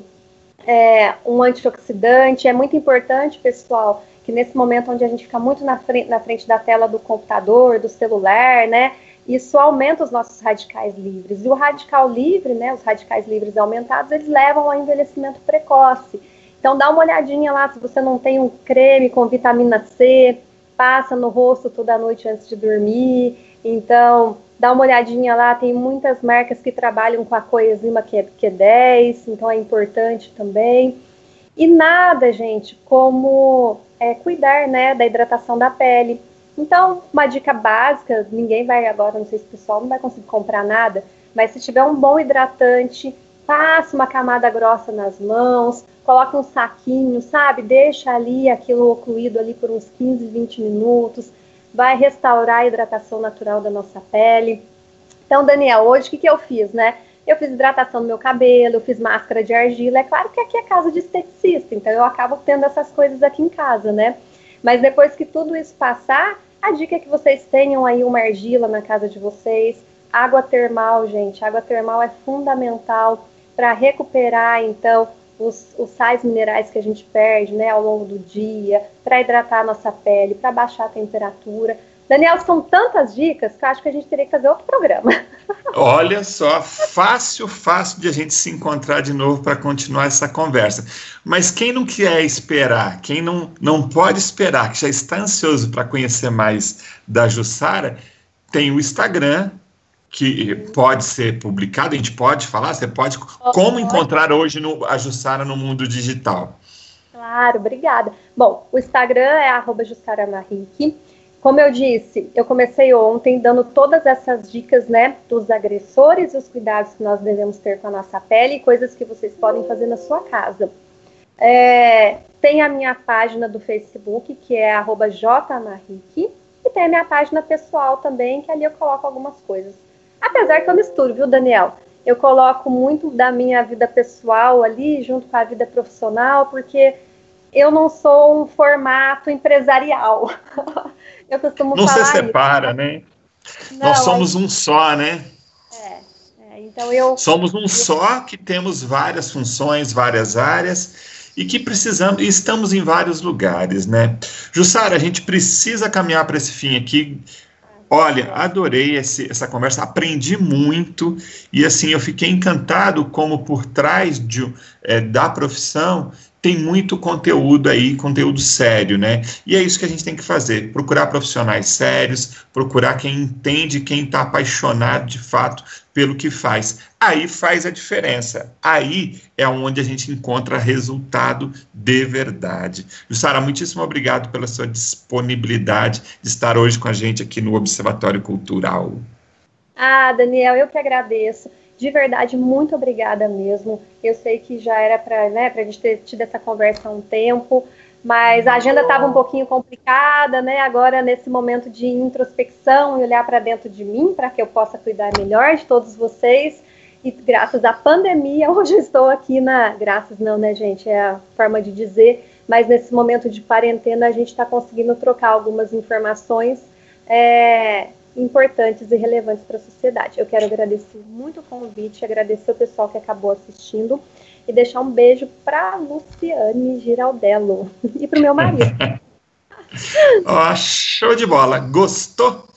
é, um antioxidante. É muito importante, pessoal, que nesse momento onde a gente fica muito na frente, na frente da tela do computador, do celular, né, isso aumenta os nossos radicais livres. E o radical livre, né, os radicais livres aumentados, eles levam ao envelhecimento precoce. Então dá uma olhadinha lá se você não tem um creme com vitamina C, passa no rosto toda noite antes de dormir. Então, dá uma olhadinha lá, tem muitas marcas que trabalham com a coenzima Q10, então é importante também. E nada, gente, como é, cuidar né, da hidratação da pele. Então, uma dica básica, ninguém vai agora, não sei se o pessoal não vai conseguir comprar nada, mas se tiver um bom hidratante, passe uma camada grossa nas mãos, coloque um saquinho, sabe? Deixa ali aquilo ocluído ali por uns 15, 20 minutos, vai restaurar a hidratação natural da nossa pele. Então, Daniel, hoje o que, que eu fiz, né? Eu fiz hidratação no meu cabelo, eu fiz máscara de argila. É claro que aqui é casa de esteticista, então eu acabo tendo essas coisas aqui em casa, né? Mas depois que tudo isso passar, a dica é que vocês tenham aí uma argila na casa de vocês. Água termal, gente. Água termal é fundamental para recuperar, então, os, os, sais minerais que a gente perde né, ao longo do dia, para hidratar a nossa pele, para baixar a temperatura. Daniel, são tantas dicas que eu acho que a gente teria que fazer outro programa. Olha só, fácil, fácil de a gente se encontrar de novo para continuar essa conversa. Mas quem não quer esperar, quem não, não pode esperar, que já está ansioso para conhecer mais da Jussara, tem o Instagram, que pode ser publicado, a gente pode falar, você pode. Como encontrar hoje no, a Jussara no mundo digital? Claro, obrigada. Bom, o Instagram é arroba Jussara Marrique. Como eu disse, eu comecei ontem dando todas essas dicas, né, dos agressores e os cuidados que nós devemos ter com a nossa pele e coisas que vocês podem fazer na sua casa. É, tem a minha página do Facebook, que é @janarik, e tem a minha página pessoal também, que ali eu coloco algumas coisas. Apesar que eu misturo, viu, Daniel? Eu coloco muito da minha vida pessoal ali, junto com a vida profissional, porque eu não sou um formato empresarial. Eu costumo não falar. Não se separa, isso. né? Não, Nós somos um só, né? É, é, então eu. Somos um só que temos várias funções, várias áreas e que precisamos, e estamos em vários lugares, né? Jussara, a gente precisa caminhar para esse fim aqui. Olha, adorei esse, essa conversa, aprendi muito e assim eu fiquei encantado como por trás de, é, da profissão tem muito conteúdo aí, conteúdo sério, né? E é isso que a gente tem que fazer: procurar profissionais sérios, procurar quem entende, quem está apaixonado de fato pelo que faz. Aí faz a diferença. Aí é onde a gente encontra resultado de verdade. Jussara, muitíssimo obrigado pela sua disponibilidade de estar hoje com a gente aqui no Observatório Cultural. Ah, Daniel, eu que agradeço de verdade, muito obrigada mesmo. Eu sei que já era para né, a gente ter tido essa conversa há um tempo, mas a agenda estava um pouquinho complicada, né? Agora, nesse momento de introspecção e olhar para dentro de mim, para que eu possa cuidar melhor de todos vocês. E graças à pandemia, hoje estou aqui na. Graças não, né, gente? É a forma de dizer. Mas nesse momento de quarentena, a gente está conseguindo trocar algumas informações é, importantes e relevantes para a sociedade. Eu quero agradecer muito o convite, agradecer o pessoal que acabou assistindo e deixar um beijo para Luciane Giraldello e para o meu marido. oh, show de bola! Gostou?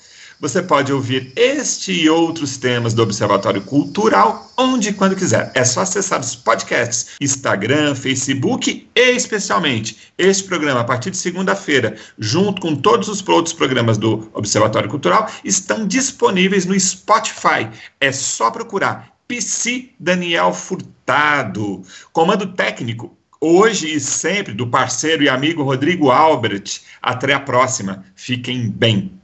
Você pode ouvir este e outros temas do Observatório Cultural onde e quando quiser. É só acessar os podcasts, Instagram, Facebook e especialmente este programa a partir de segunda-feira, junto com todos os outros programas do Observatório Cultural, estão disponíveis no Spotify. É só procurar PC Daniel Furtado. Comando técnico hoje e sempre do parceiro e amigo Rodrigo Albert. Até a próxima. Fiquem bem.